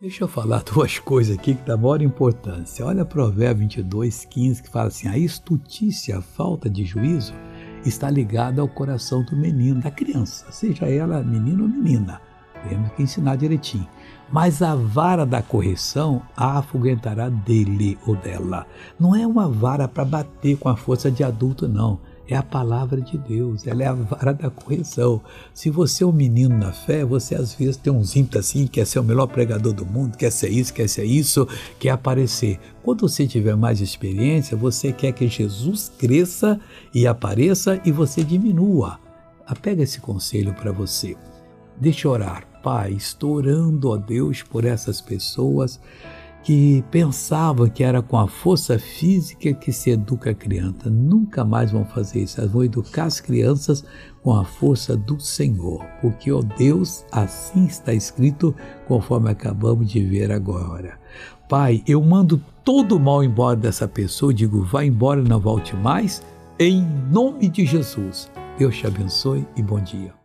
Deixa eu falar duas coisas aqui que da maior importância. Olha Provérbio 22, 15, que fala assim: a estutícia, a falta de juízo, está ligada ao coração do menino, da criança, seja ela menino ou menina. Temos que ensinar direitinho. Mas a vara da correção a afoguentará dele ou dela. Não é uma vara para bater com a força de adulto, não é a palavra de Deus, ela é a vara da correção. Se você é um menino na fé, você às vezes tem uns ímpetos assim, quer ser o melhor pregador do mundo, quer ser isso, quer ser isso, quer aparecer. Quando você tiver mais experiência, você quer que Jesus cresça e apareça e você diminua. Pega esse conselho para você. Deixa eu orar. Pai, estou orando, ó Deus, por essas pessoas que pensavam que era com a força física que se educa a criança. Nunca mais vão fazer isso. Elas vão educar as crianças com a força do Senhor, porque, ó Deus, assim está escrito, conforme acabamos de ver agora. Pai, eu mando todo o mal embora dessa pessoa, digo, vá embora, não volte mais, em nome de Jesus. Deus te abençoe e bom dia.